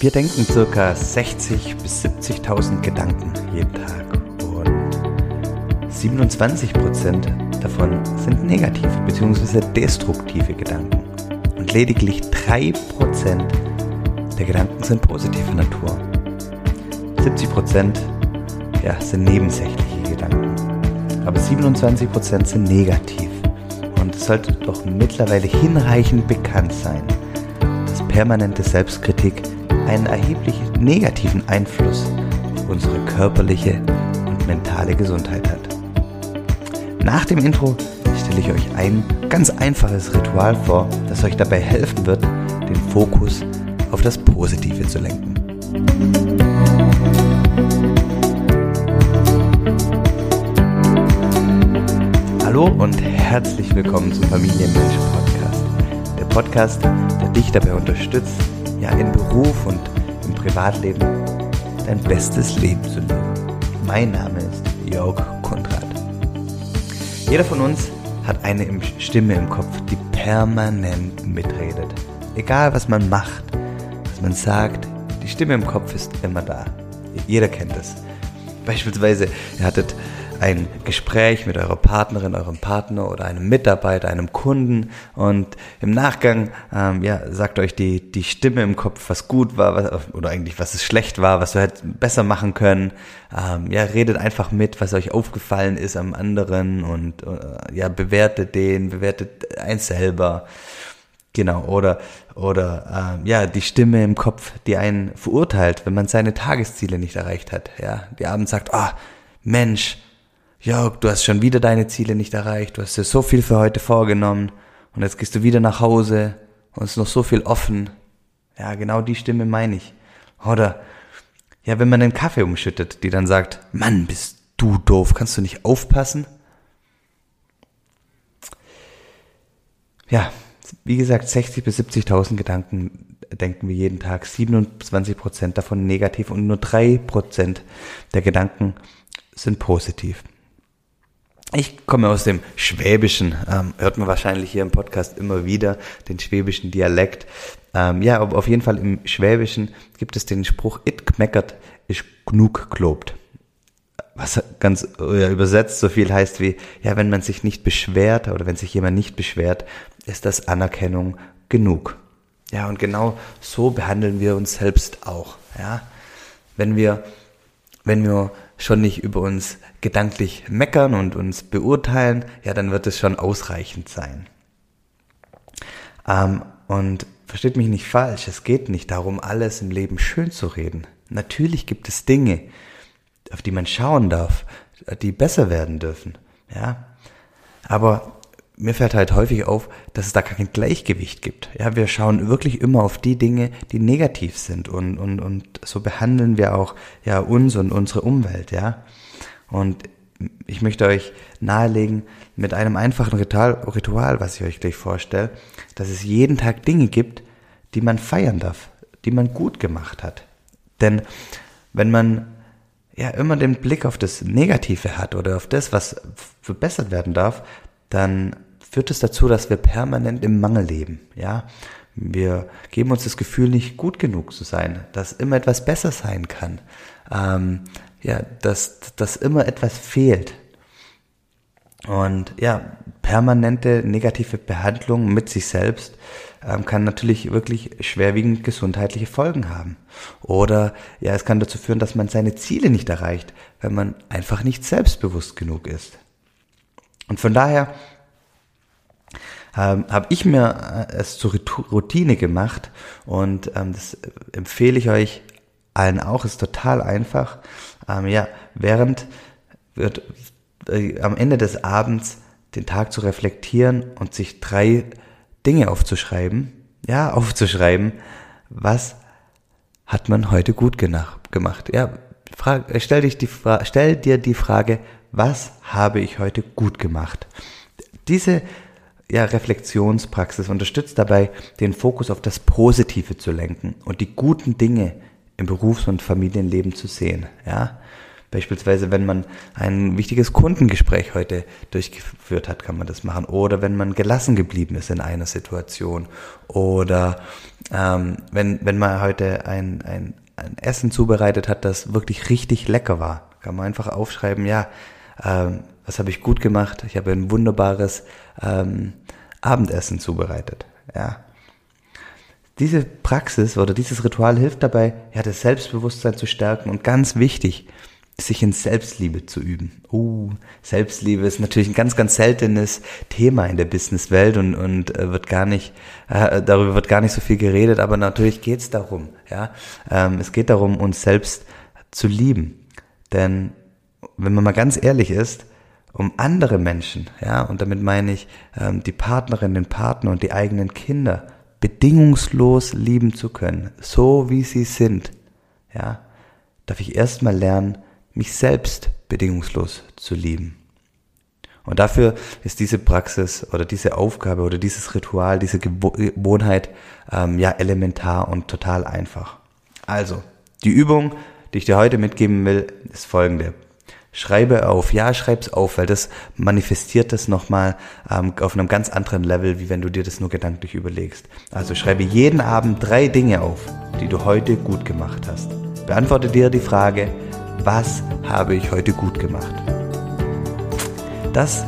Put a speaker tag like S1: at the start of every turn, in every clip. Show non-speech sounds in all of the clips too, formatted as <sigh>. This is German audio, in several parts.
S1: Wir denken circa 60 bis 70.000 Gedanken jeden Tag und 27 Prozent davon sind negative bzw. destruktive Gedanken und lediglich 3 Prozent der Gedanken sind positiver Natur. 70 Prozent ja, sind nebensächliche Gedanken, aber 27 Prozent sind negativ und es sollte doch mittlerweile hinreichend bekannt sein, dass permanente Selbstkritik einen erheblich negativen Einfluss auf unsere körperliche und mentale Gesundheit hat. Nach dem Intro stelle ich euch ein ganz einfaches Ritual vor, das euch dabei helfen wird, den Fokus auf das Positive zu lenken. Hallo und herzlich willkommen zum Familienmensch Podcast. Der Podcast, der dich dabei unterstützt, ja in Beruf und im Privatleben dein bestes Leben zu leben. Mein Name ist Jörg Kundrat. Jeder von uns hat eine Stimme im Kopf, die permanent mitredet. Egal was man macht, was man sagt, die Stimme im Kopf ist immer da. Jeder kennt es. Beispielsweise, ihr hattet ein Gespräch mit eurer Partnerin, eurem Partner oder einem Mitarbeiter, einem Kunden und im Nachgang ähm, ja, sagt euch die, die Stimme im Kopf, was gut war was, oder eigentlich was es schlecht war, was du hättest besser machen können. Ähm, ja, redet einfach mit, was euch aufgefallen ist am anderen und äh, ja, bewertet den, bewertet eins selber. Genau, oder, oder ähm, ja, die Stimme im Kopf, die einen verurteilt, wenn man seine Tagesziele nicht erreicht hat. Ja, die abends sagt, ah, oh, Mensch, Jörg, du hast schon wieder deine Ziele nicht erreicht, du hast dir so viel für heute vorgenommen und jetzt gehst du wieder nach Hause und es ist noch so viel offen. Ja, genau die Stimme meine ich. Oder, ja, wenn man den Kaffee umschüttet, die dann sagt, Mann, bist du doof, kannst du nicht aufpassen? Ja, wie gesagt, 60 bis 70.000 Gedanken denken wir jeden Tag, 27 Prozent davon negativ und nur drei Prozent der Gedanken sind positiv. Ich komme aus dem Schwäbischen, ähm, hört man wahrscheinlich hier im Podcast immer wieder, den schwäbischen Dialekt. Ähm, ja, aber auf jeden Fall im Schwäbischen gibt es den Spruch, it kmeckert, ist genug gelobt. Was ganz ja, übersetzt so viel heißt wie, ja, wenn man sich nicht beschwert oder wenn sich jemand nicht beschwert, ist das Anerkennung genug. Ja, und genau so behandeln wir uns selbst auch. Ja, wenn wir, wenn wir schon nicht über uns gedanklich meckern und uns beurteilen, ja, dann wird es schon ausreichend sein. Ähm, und versteht mich nicht falsch, es geht nicht darum, alles im Leben schön zu reden. Natürlich gibt es Dinge, auf die man schauen darf, die besser werden dürfen, ja. Aber mir fällt halt häufig auf, dass es da kein Gleichgewicht gibt. Ja, wir schauen wirklich immer auf die Dinge, die negativ sind und, und, und so behandeln wir auch ja uns und unsere Umwelt, ja. Und ich möchte euch nahelegen, mit einem einfachen Ritual, Ritual, was ich euch gleich vorstelle, dass es jeden Tag Dinge gibt, die man feiern darf, die man gut gemacht hat. Denn wenn man ja immer den Blick auf das Negative hat oder auf das, was verbessert werden darf, dann führt es dazu, dass wir permanent im Mangel leben, ja. Wir geben uns das Gefühl, nicht gut genug zu sein, dass immer etwas besser sein kann, ähm, ja, dass, dass immer etwas fehlt. Und ja, permanente negative Behandlung mit sich selbst ähm, kann natürlich wirklich schwerwiegend gesundheitliche Folgen haben. Oder ja, es kann dazu führen, dass man seine Ziele nicht erreicht, wenn man einfach nicht selbstbewusst genug ist. Und von daher ähm, habe ich mir äh, es zur Routine gemacht und ähm, das empfehle ich euch allen auch, ist total einfach. Ähm, ja, während wird äh, am Ende des Abends den Tag zu reflektieren und sich drei Dinge aufzuschreiben, ja, <laughs> aufzuschreiben, was hat man heute gut gemacht. Ja, frag, äh, stell, dich die stell dir die Frage, was habe ich heute gut gemacht? Diese ja, Reflexionspraxis unterstützt dabei, den Fokus auf das Positive zu lenken und die guten Dinge im Berufs- und Familienleben zu sehen. Ja, Beispielsweise, wenn man ein wichtiges Kundengespräch heute durchgeführt hat, kann man das machen. Oder wenn man gelassen geblieben ist in einer Situation. Oder ähm, wenn, wenn man heute ein, ein, ein Essen zubereitet hat, das wirklich richtig lecker war, kann man einfach aufschreiben, ja, ähm, was habe ich gut gemacht? Ich habe ein wunderbares ähm, Abendessen zubereitet. Ja. Diese Praxis oder dieses Ritual hilft dabei, ja, das Selbstbewusstsein zu stärken und ganz wichtig, sich in Selbstliebe zu üben. Uh, Selbstliebe ist natürlich ein ganz, ganz seltenes Thema in der Businesswelt und, und äh, wird gar nicht, äh, darüber wird gar nicht so viel geredet, aber natürlich geht es darum, ja. Ähm, es geht darum, uns selbst zu lieben. Denn wenn man mal ganz ehrlich ist, um andere Menschen, ja, und damit meine ich ähm, die Partnerin, den Partner und die eigenen Kinder bedingungslos lieben zu können, so wie sie sind, ja, darf ich erstmal lernen, mich selbst bedingungslos zu lieben. Und dafür ist diese Praxis oder diese Aufgabe oder dieses Ritual, diese Gewohnheit ähm, ja elementar und total einfach. Also, die Übung, die ich dir heute mitgeben will, ist folgende. Schreibe auf, ja, schreib's auf, weil das manifestiert das nochmal ähm, auf einem ganz anderen Level, wie wenn du dir das nur gedanklich überlegst. Also schreibe jeden Abend drei Dinge auf, die du heute gut gemacht hast. Beantworte dir die Frage, was habe ich heute gut gemacht? Das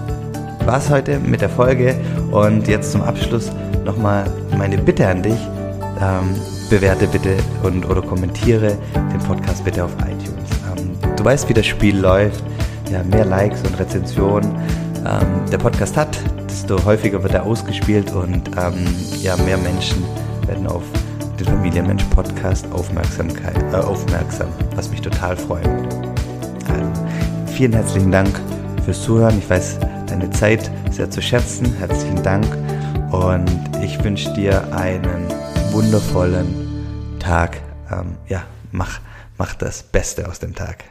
S1: war's heute mit der Folge und jetzt zum Abschluss nochmal meine Bitte an dich. Ähm, bewerte bitte und oder kommentiere den Podcast bitte auf iTunes. Du weißt, wie das Spiel läuft. Ja, mehr Likes und Rezensionen ähm, der Podcast hat, desto häufiger wird er ausgespielt und ähm, ja, mehr Menschen werden auf den Familienmensch Podcast äh, aufmerksam, was mich total freut. Also, vielen herzlichen Dank fürs Zuhören. Ich weiß deine Zeit sehr zu schätzen. Herzlichen Dank und ich wünsche dir einen wundervollen Tag. Ähm, ja, mach, mach das Beste aus dem Tag.